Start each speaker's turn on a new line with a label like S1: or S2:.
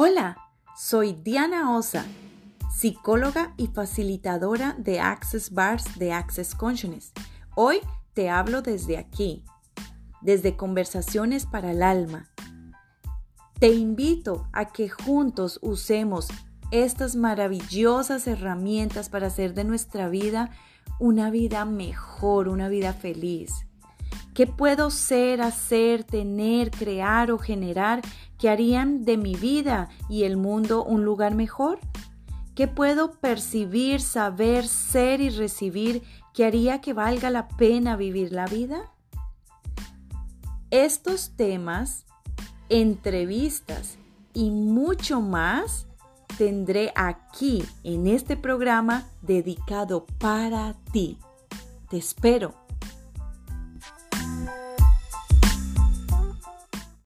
S1: Hola, soy Diana Osa, psicóloga y facilitadora de Access Bars de Access Consciousness. Hoy te hablo desde aquí, desde Conversaciones para el Alma. Te invito a que juntos usemos estas maravillosas herramientas para hacer de nuestra vida una vida mejor, una vida feliz. ¿Qué puedo ser, hacer, tener, crear o generar que harían de mi vida y el mundo un lugar mejor? ¿Qué puedo percibir, saber, ser y recibir que haría que valga la pena vivir la vida? Estos temas, entrevistas y mucho más tendré aquí en este programa dedicado para ti. Te espero.